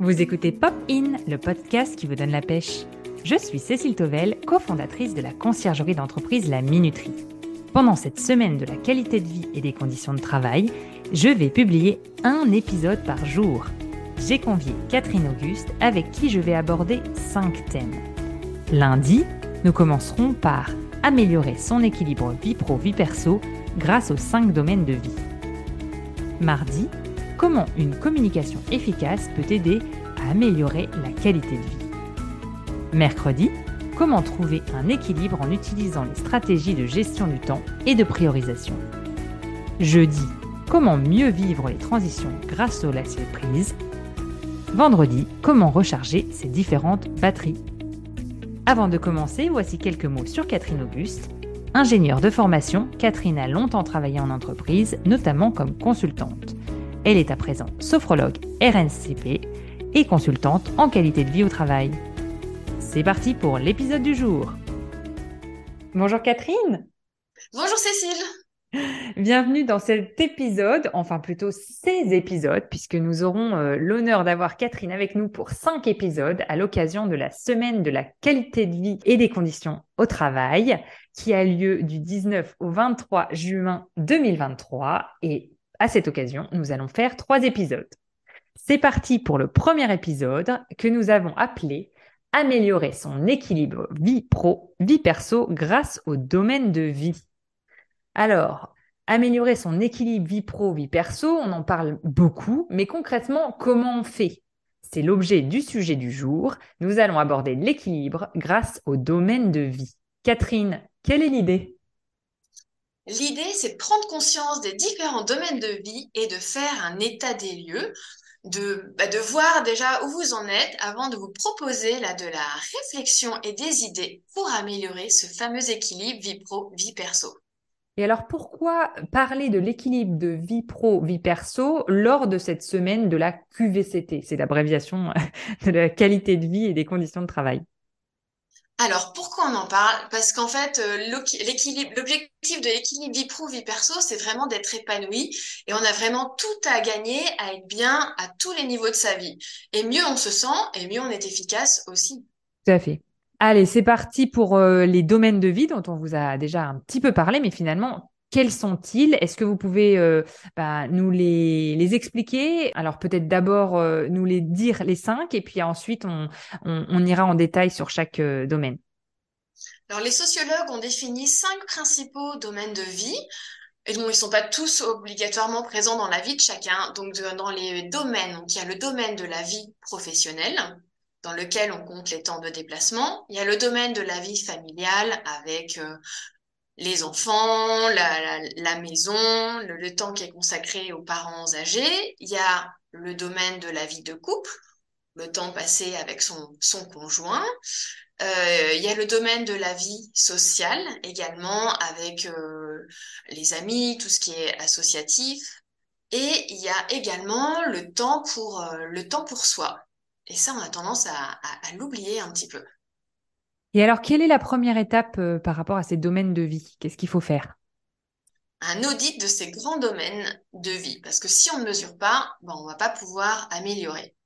Vous écoutez Pop In, le podcast qui vous donne la pêche. Je suis Cécile Tovel, cofondatrice de la conciergerie d'entreprise La Minuterie. Pendant cette semaine de la qualité de vie et des conditions de travail, je vais publier un épisode par jour. J'ai convié Catherine Auguste avec qui je vais aborder cinq thèmes. Lundi, nous commencerons par améliorer son équilibre vie pro-vie perso grâce aux cinq domaines de vie. Mardi, comment une communication efficace peut aider à améliorer la qualité de vie. Mercredi, comment trouver un équilibre en utilisant les stratégies de gestion du temps et de priorisation. Jeudi, comment mieux vivre les transitions grâce au lâcher prise. Vendredi, comment recharger ses différentes batteries. Avant de commencer, voici quelques mots sur Catherine Auguste. Ingénieure de formation, Catherine a longtemps travaillé en entreprise, notamment comme consultante. Elle est à présent sophrologue RNCP et consultante en qualité de vie au travail. C'est parti pour l'épisode du jour. Bonjour Catherine. Bonjour Cécile. Bienvenue dans cet épisode, enfin plutôt ces épisodes, puisque nous aurons euh, l'honneur d'avoir Catherine avec nous pour cinq épisodes à l'occasion de la semaine de la qualité de vie et des conditions au travail, qui a lieu du 19 au 23 juin 2023. Et à cette occasion, nous allons faire trois épisodes. C'est parti pour le premier épisode que nous avons appelé Améliorer son équilibre vie pro, vie perso grâce au domaine de vie. Alors, améliorer son équilibre vie pro, vie perso, on en parle beaucoup, mais concrètement, comment on fait? C'est l'objet du sujet du jour. Nous allons aborder l'équilibre grâce au domaine de vie. Catherine, quelle est l'idée? L'idée, c'est de prendre conscience des différents domaines de vie et de faire un état des lieux, de, bah, de voir déjà où vous en êtes avant de vous proposer là, de la réflexion et des idées pour améliorer ce fameux équilibre vie pro, vie perso. Et alors pourquoi parler de l'équilibre de vie pro, vie perso lors de cette semaine de la QVCT C'est l'abréviation de la qualité de vie et des conditions de travail? Alors, pourquoi on en parle? Parce qu'en fait, euh, l'objectif de l'équilibre vie pro, vie perso, c'est vraiment d'être épanoui et on a vraiment tout à gagner à être bien à tous les niveaux de sa vie. Et mieux on se sent et mieux on est efficace aussi. Tout à fait. Allez, c'est parti pour euh, les domaines de vie dont on vous a déjà un petit peu parlé, mais finalement, quels sont-ils? Est-ce que vous pouvez euh, bah, nous les, expliquer? Alors peut-être d'abord euh, nous les dire les cinq et puis ensuite on, ira en détail sur chaque euh, domaine. Alors les sociologues ont défini cinq principaux domaines de vie. Et ils ne sont pas tous obligatoirement présents dans la vie de chacun. Donc, dans les domaines, il y a le domaine de la vie professionnelle, dans lequel on compte les temps de déplacement. Il y a le domaine de la vie familiale avec les enfants, la, maison, le, temps qui est consacré aux parents âgés. Il y a le domaine de la vie de couple, le temps passé avec son, conjoint. Euh, il y a le domaine de la vie sociale également avec euh, les amis, tout ce qui est associatif. Et il y a également le temps pour, euh, le temps pour soi. Et ça, on a tendance à l'oublier un petit peu. Et alors, quelle est la première étape euh, par rapport à ces domaines de vie? Qu'est-ce qu'il faut faire? Un audit de ces grands domaines de vie. Parce que si on ne mesure pas, bon, on ne va pas pouvoir améliorer.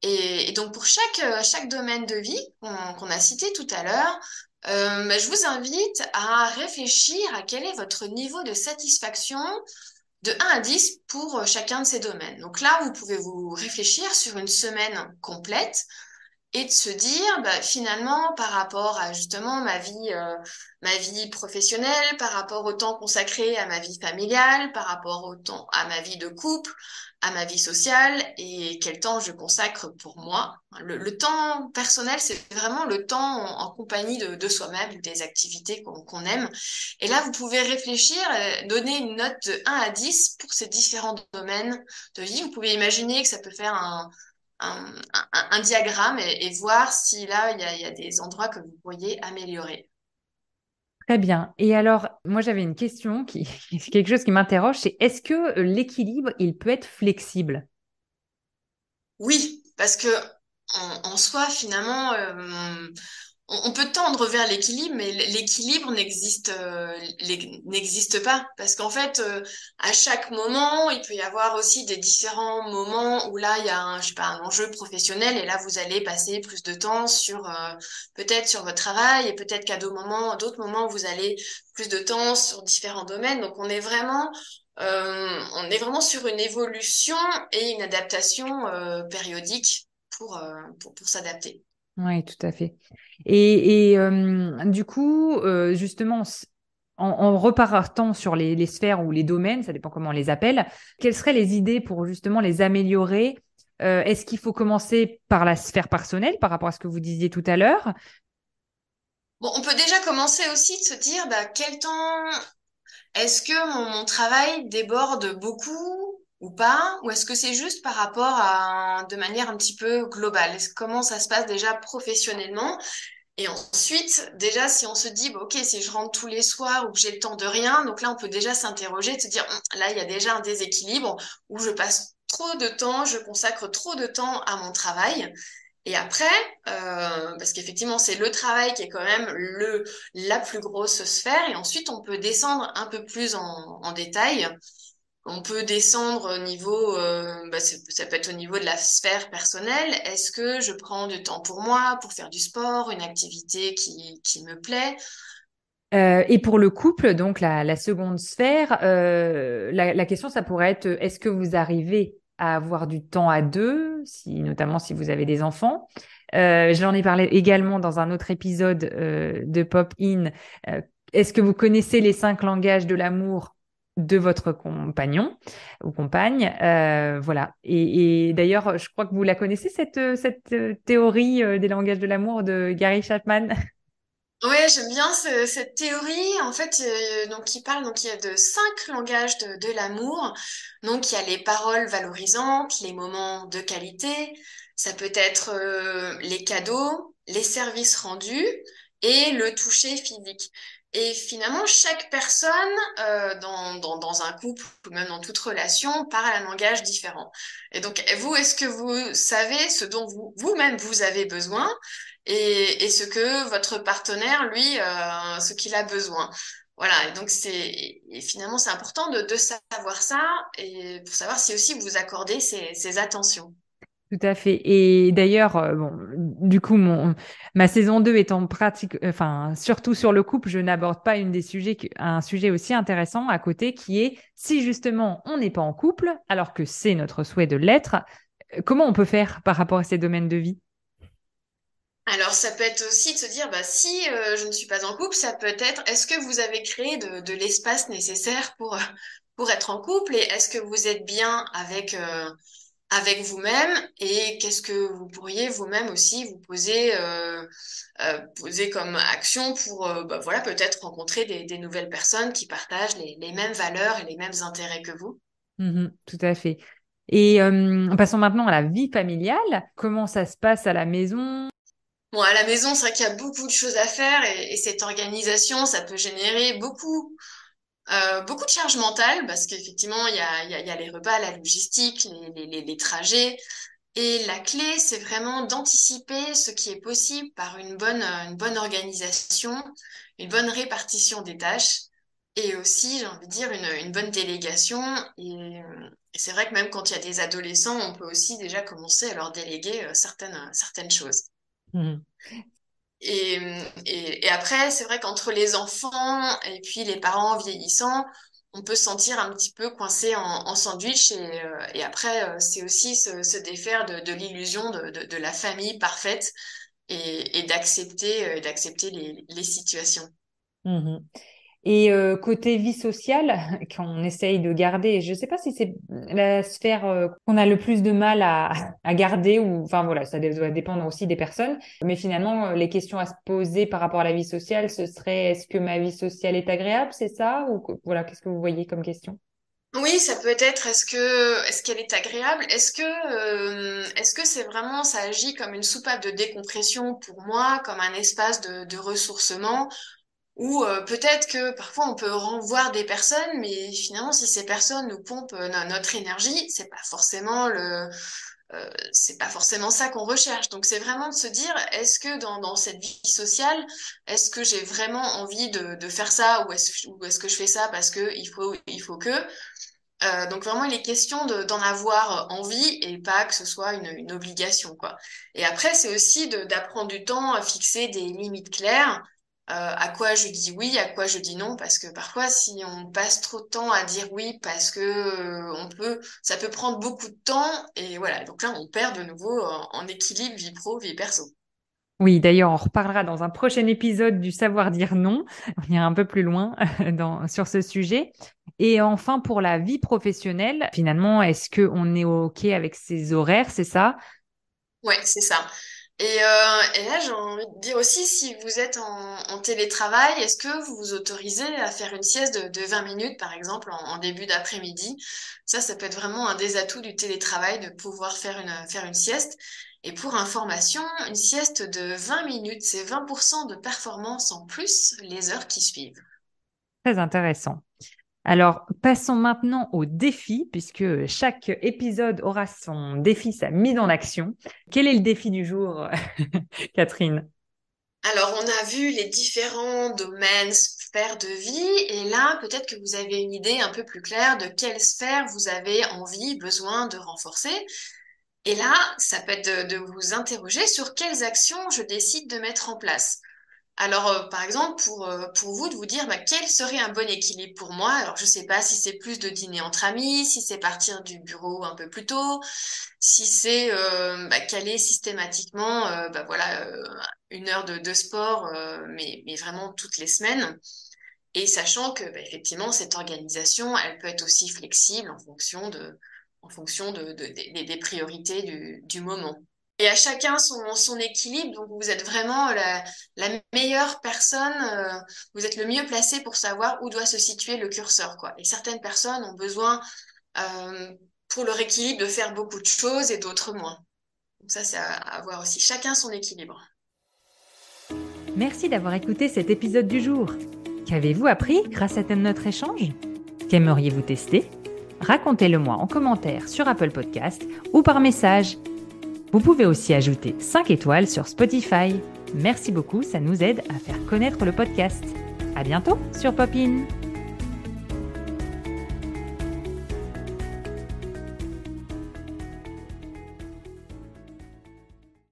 Et, donc pour chaque, euh, chaque domaine de vie qu'on a cité tout à l'heure, euh, bah, je vous invite à réfléchir à quel est votre niveau de satisfaction de 1 à 10 pour chacun de ces domaines. Donc là, vous pouvez vous réfléchir sur une semaine complète et de se dire bah, finalement par rapport à justement ma vie euh, ma vie professionnelle par rapport au temps consacré à ma vie familiale par rapport au temps à ma vie de couple à ma vie sociale et quel temps je consacre pour moi le, temps personnel c'est vraiment le temps en, compagnie de, de soi-même des activités qu'on aime. Et là vous pouvez réfléchir euh, donner une note de 1 à 10 pour ces différents domaines de vie. Vous pouvez imaginer que ça peut faire un un, diagramme et, voir si là, il y, a, des endroits que vous pourriez améliorer. Très bien. Et alors, moi, j'avais une question qui, quelque chose qui m'interroge, c'est est-ce que l'équilibre, il peut être flexible? Oui, parce que en, soi, finalement, euh, on peut tendre vers l'équilibre, mais l'équilibre n'existe euh, n'existe pas parce qu'en fait, euh, à chaque moment, il peut y avoir aussi des différents moments où là, il y a un, je sais pas, un enjeu professionnel et là, vous allez passer plus de temps sur euh, peut-être sur votre travail et peut-être qu'à d'autres moments, d'autres moments, vous allez plus de temps sur différents domaines. Donc, on est vraiment on est vraiment sur une évolution et une adaptation périodique pour, pour, pour s'adapter. Oui, tout à fait. Et, du coup, justement, en, repartant sur les, sphères ou les domaines, ça dépend comment on les appelle, quelles seraient les idées pour justement les améliorer? Est-ce qu'il faut commencer par la sphère personnelle par rapport à ce que vous disiez tout à l'heure? On peut déjà commencer aussi de se dire bah, quel temps est-ce que mon travail déborde beaucoup? Ou pas Ou est-ce que c'est juste par rapport à, de manière un petit peu globale? Comment ça se passe déjà professionnellement? Et ensuite, déjà, si on se dit, OK, si je rentre tous les soirs ou que j'ai le temps de rien, donc là, on peut déjà s'interroger, se dire, hum, là, il y a déjà un déséquilibre où je passe trop de temps, je consacre trop de temps à mon travail. Et après, euh, parce qu'effectivement, c'est le travail qui est quand même le, la plus grosse sphère. Et ensuite, on peut descendre un peu plus en détail on peut descendre au niveau, euh, bah, ça peut être au niveau de la sphère personnelle. Est-ce que je prends du temps pour moi, pour faire du sport, une activité qui, qui me plaît? Euh, et pour le couple, donc la, seconde sphère, euh, la, question, ça pourrait être est-ce que vous arrivez à avoir du temps à deux, si, notamment si vous avez des enfants? J'en ai parlé également dans un autre épisode de Pop In. est-ce que vous connaissez les cinq langages de l'amour? De votre compagnon ou compagne. Euh, voilà. Et, d'ailleurs, je crois que vous la connaissez, cette, cette théorie euh, des langages de l'amour de Gary Chapman? Oui, j'aime bien cette théorie. En fait, euh, donc il parle donc il y a de cinq langages de, de l'amour. Donc il y a les paroles valorisantes, les moments de qualité. Ça peut être les cadeaux, les services rendus et le toucher physique. Et finalement, chaque personne euh, dans, dans, dans, un couple ou même dans toute relation parle un langage différent. Et donc, vous, est-ce que vous savez ce dont vous, vous-même vous avez besoin et, et ce que votre partenaire, lui, euh, ce qu'il a besoin? Voilà, et donc c'est finalement c'est important de, de savoir ça et pour savoir si aussi vous accordez ces, ces attentions. Tout à fait. Et d'ailleurs, euh, du coup, ma saison 2 étant pratique, enfin, surtout sur le couple, je n'aborde pas une des sujets, un sujet aussi intéressant à côté qui est si justement on n'est pas en couple, alors que c'est notre souhait de l'être, euh, comment on peut faire par rapport à ces domaines de vie? Alors, ça peut être aussi de se dire, bah, si euh, je ne suis pas en couple, ça peut être, est-ce que vous avez créé de, l'espace nécessaire pour être en couple? Et est-ce que vous êtes bien avec, avec vous-même et qu'est-ce que vous pourriez vous-même aussi vous poser, euh, euh, poser comme action pour euh, bah, voilà, peut-être rencontrer des, des, nouvelles personnes qui partagent les, les, mêmes valeurs et les mêmes intérêts que vous? Mmh tout à fait. Et euh, passons maintenant à la vie familiale. Comment ça se passe à la maison? Bon, à la maison, c'est vrai qu'il y a beaucoup de choses à faire et, et cette organisation, ça peut générer beaucoup euh, beaucoup de charge mentale parce qu'effectivement, il y a, les repas, la logistique, les, trajets. Et la clé, c'est vraiment d'anticiper ce qui est possible par une bonne, organisation, une bonne répartition des tâches et aussi, j'ai envie de dire, une, bonne délégation. Et, et c'est vrai que même quand il y a des adolescents, on peut aussi déjà commencer à leur déléguer euh, certaines, certaines choses. Mmh. Et, et, après, c'est vrai qu'entre les enfants et puis les parents vieillissants, on peut se sentir un petit peu coincé en, sandwich. Et, euh, et après, euh, c'est aussi se, se, défaire de, de l'illusion de, de, la famille parfaite et, et d'accepter euh, d'accepter les, les situations. Mmh. Et euh, côté vie sociale, qu'on essaye de garder, je ne sais pas si c'est la sphère euh, qu'on a le plus de mal à, garder, ou enfin voilà, ça doit dépendre aussi des personnes. Mais finalement, euh, les questions à se poser par rapport à la vie sociale, ce serait est-ce que ma vie sociale est agréable, c'est ça Ou voilà, qu'est-ce que vous voyez comme question? Oui, ça peut être est-ce que est-ce qu'elle est agréable? Est-ce que est-ce que c'est vraiment ça agit comme une soupape de décompression pour moi, comme un espace de ressourcement? Ou euh, peut-être que parfois on peut renvoir des personnes, mais finalement si ces personnes nous pompent euh, notre énergie, c'est pas forcément le euh, c'est pas forcément ça qu'on recherche. Donc c'est vraiment de se dire, est-ce que dans, dans cette vie sociale, est-ce que j'ai vraiment envie de, de faire ça ou est-ce que je fais ça parce que il faut il faut que? Euh, donc vraiment, il est question d'en avoir envie et pas que ce soit une, une obligation, quoi. Et après, c'est aussi d'apprendre du temps à fixer des limites claires, à quoi je dis oui, à quoi je dis non, parce que parfois, si on passe trop de temps à dire oui, parce que euh, on peut, ça peut prendre beaucoup de temps, et voilà. Donc là, on perd de nouveau en, équilibre vie pro, vie perso. Oui, d'ailleurs, on reparlera dans un prochain épisode du savoir dire non. On ira un peu plus loin dans, sur ce sujet. Et enfin, pour la vie professionnelle, finalement, est-ce qu'on est OK avec ses horaires, c'est ça? Ouais, c'est ça. Et, euh, et là, j'ai envie de dire aussi, si vous êtes en, télétravail, est-ce que vous vous autorisez à faire une sieste de, de 20 minutes, par exemple, en, en début d'après-midi? Ça, ça peut être vraiment un des atouts du télétravail, de pouvoir faire une, faire une sieste. Et pour information, une sieste de 20 minutes, c'est 20% de performance en plus les heures qui suivent. Très intéressant. Alors, passons maintenant au défi, puisque chaque épisode aura son défi, sa mise en action. Quel est le défi du jour, Catherine? Alors, on a vu les différents domaines, sphères de vie, et là, peut-être que vous avez une idée un peu plus claire de quelle sphère vous avez envie, besoin de renforcer. Et là, ça peut être de, de vous interroger sur quelles actions je décide de mettre en place. Alors, euh, par exemple, pour, euh, pour vous, de vous dire bah, quel serait un bon équilibre pour moi? Alors, je ne sais pas si c'est plus de dîner entre amis, si c'est partir du bureau un peu plus tôt, si c'est euh, bah, caler systématiquement bah, voilà, une heure de, de sport, mais, mais vraiment toutes les semaines. Et sachant que, bah, effectivement, cette organisation, elle peut être aussi flexible en fonction de, en fonction de, de- des des priorités du, du moment. Et à chacun son, son équilibre. Donc, vous êtes vraiment la, la meilleure personne, euh, vous êtes le mieux placé pour savoir où doit se situer le curseur, quoi. Et certaines personnes ont besoin, euh, pour leur équilibre, de faire beaucoup de choses et d'autres moins. Donc ça, c'est à, à voir aussi. Chacun son équilibre. Merci d'avoir écouté cet épisode du jour. Qu'avez-vous appris grâce à notre échange? Qu'aimeriez-vous tester? Racontez-le moi en commentaire sur Apple Podcast ou par message. Vous pouvez aussi ajouter 5 étoiles sur Spotify. Merci beaucoup, ça nous aide à faire connaître le podcast. À bientôt sur Popin.